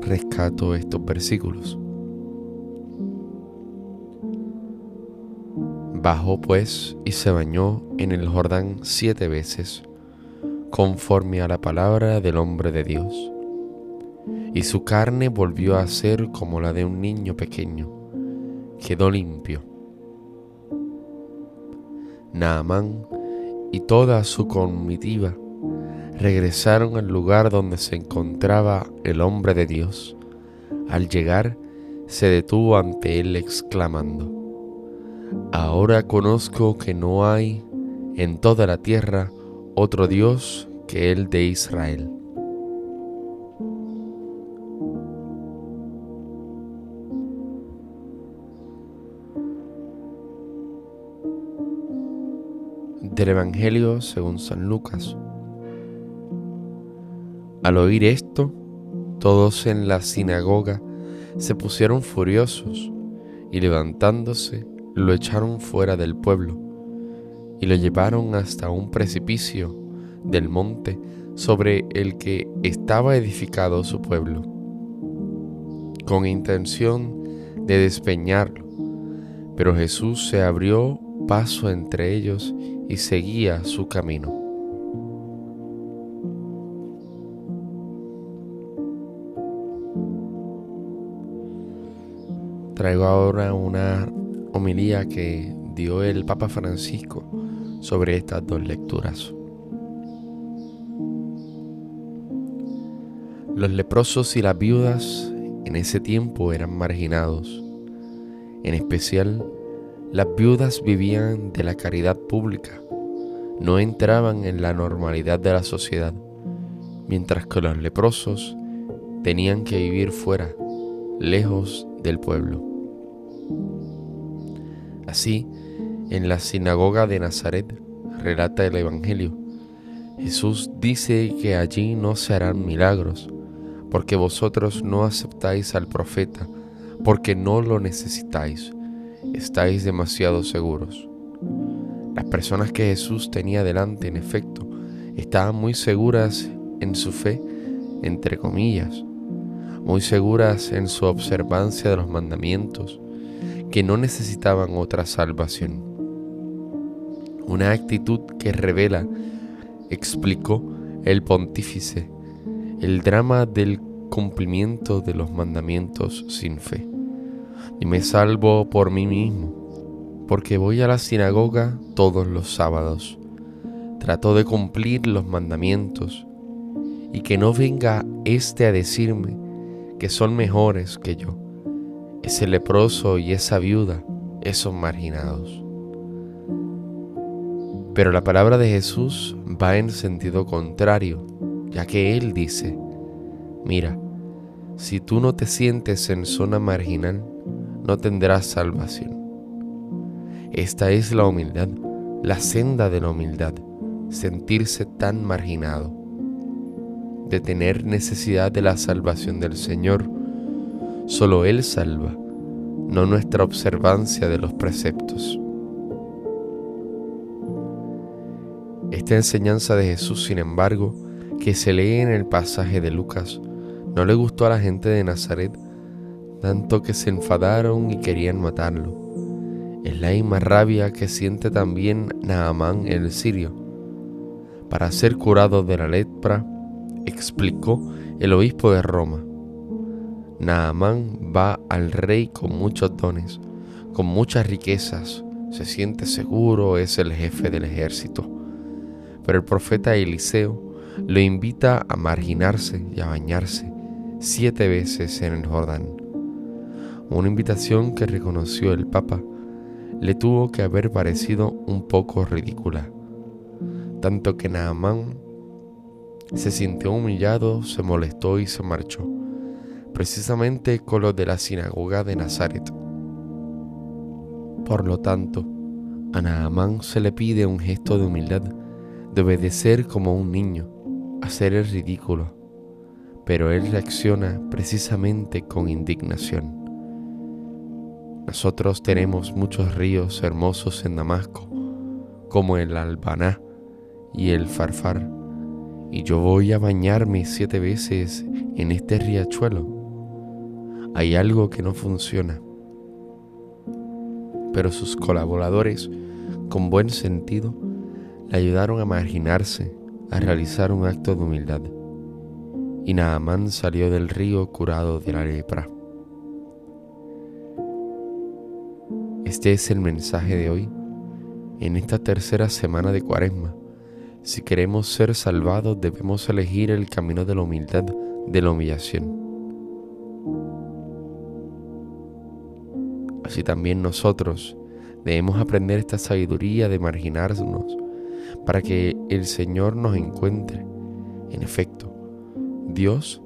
rescato estos versículos. Bajó pues y se bañó en el Jordán siete veces, conforme a la palabra del hombre de Dios. Y su carne volvió a ser como la de un niño pequeño, quedó limpio. Naamán y toda su comitiva regresaron al lugar donde se encontraba el hombre de Dios. Al llegar, se detuvo ante él exclamando, Ahora conozco que no hay en toda la tierra otro Dios que el de Israel. Del Evangelio según San Lucas. Al oír esto, todos en la sinagoga se pusieron furiosos y levantándose lo echaron fuera del pueblo y lo llevaron hasta un precipicio del monte sobre el que estaba edificado su pueblo, con intención de despeñarlo. Pero Jesús se abrió paso entre ellos y seguía su camino. Traigo ahora una homilía que dio el Papa Francisco sobre estas dos lecturas. Los leprosos y las viudas en ese tiempo eran marginados. En especial, las viudas vivían de la caridad pública, no entraban en la normalidad de la sociedad, mientras que los leprosos tenían que vivir fuera, lejos del pueblo. Así, en la sinagoga de Nazaret, relata el Evangelio, Jesús dice que allí no se harán milagros, porque vosotros no aceptáis al profeta, porque no lo necesitáis, estáis demasiado seguros. Las personas que Jesús tenía delante, en efecto, estaban muy seguras en su fe, entre comillas, muy seguras en su observancia de los mandamientos, que no necesitaban otra salvación. Una actitud que revela, explicó el pontífice, el drama del cumplimiento de los mandamientos sin fe. Y me salvo por mí mismo, porque voy a la sinagoga todos los sábados. Trato de cumplir los mandamientos y que no venga éste a decirme que son mejores que yo, ese leproso y esa viuda, esos marginados. Pero la palabra de Jesús va en sentido contrario, ya que Él dice, mira, si tú no te sientes en zona marginal, no tendrás salvación. Esta es la humildad, la senda de la humildad, sentirse tan marginado de tener necesidad de la salvación del Señor. Solo Él salva, no nuestra observancia de los preceptos. Esta enseñanza de Jesús, sin embargo, que se lee en el pasaje de Lucas, no le gustó a la gente de Nazaret, tanto que se enfadaron y querían matarlo. Es la misma rabia que siente también Naamán el sirio. Para ser curado de la lepra, explicó el obispo de Roma. Naamán va al rey con muchos dones, con muchas riquezas, se siente seguro, es el jefe del ejército. Pero el profeta Eliseo lo invita a marginarse y a bañarse siete veces en el Jordán. Una invitación que reconoció el Papa le tuvo que haber parecido un poco ridícula, tanto que Naamán se sintió humillado, se molestó y se marchó. precisamente con los de la sinagoga de Nazaret. Por lo tanto, a Naamán se le pide un gesto de humildad, de obedecer como un niño, hacer el ridículo, pero él reacciona precisamente con indignación. Nosotros tenemos muchos ríos hermosos en Damasco, como el Albaná y el Farfar, y yo voy a bañarme siete veces en este riachuelo. Hay algo que no funciona. Pero sus colaboradores, con buen sentido, le ayudaron a marginarse, a realizar un acto de humildad. Y Naamán salió del río curado de la lepra. Este es el mensaje de hoy, en esta tercera semana de Cuaresma. Si queremos ser salvados debemos elegir el camino de la humildad, de la humillación. Así también nosotros debemos aprender esta sabiduría de marginarnos para que el Señor nos encuentre. En efecto, Dios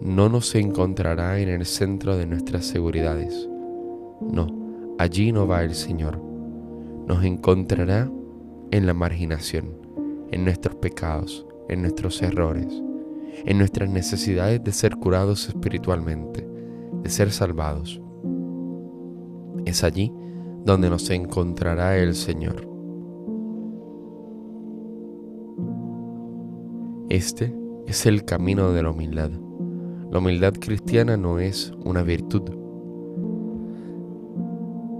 no nos encontrará en el centro de nuestras seguridades. No allí no va el Señor. Nos encontrará en la marginación, en nuestros pecados, en nuestros errores, en nuestras necesidades de ser curados espiritualmente, de ser salvados. Es allí donde nos encontrará el Señor. Este es el camino de la humildad. La humildad cristiana no es una virtud,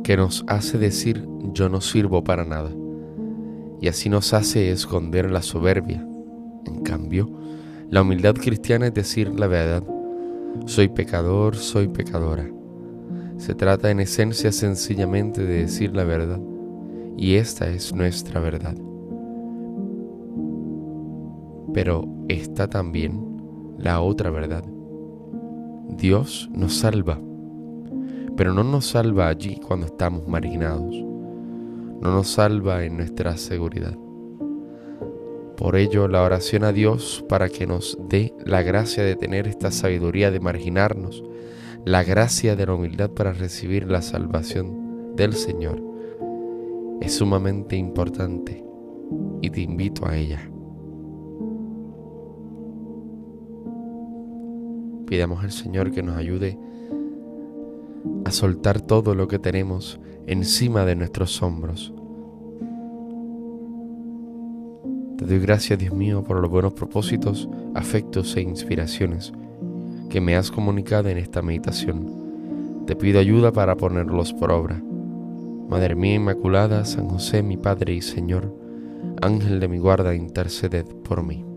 que nos hace decir yo no sirvo para nada, y así nos hace esconder la soberbia. En cambio, la humildad cristiana es decir la verdad, soy pecador, soy pecadora. Se trata en esencia sencillamente de decir la verdad, y esta es nuestra verdad. Pero está también la otra verdad. Dios nos salva pero no nos salva allí cuando estamos marginados, no nos salva en nuestra seguridad. Por ello, la oración a Dios para que nos dé la gracia de tener esta sabiduría de marginarnos, la gracia de la humildad para recibir la salvación del Señor, es sumamente importante y te invito a ella. Pidamos al Señor que nos ayude a soltar todo lo que tenemos encima de nuestros hombros. Te doy gracias, Dios mío, por los buenos propósitos, afectos e inspiraciones que me has comunicado en esta meditación. Te pido ayuda para ponerlos por obra. Madre mía Inmaculada, San José, mi Padre y Señor, Ángel de mi guarda, interceded por mí.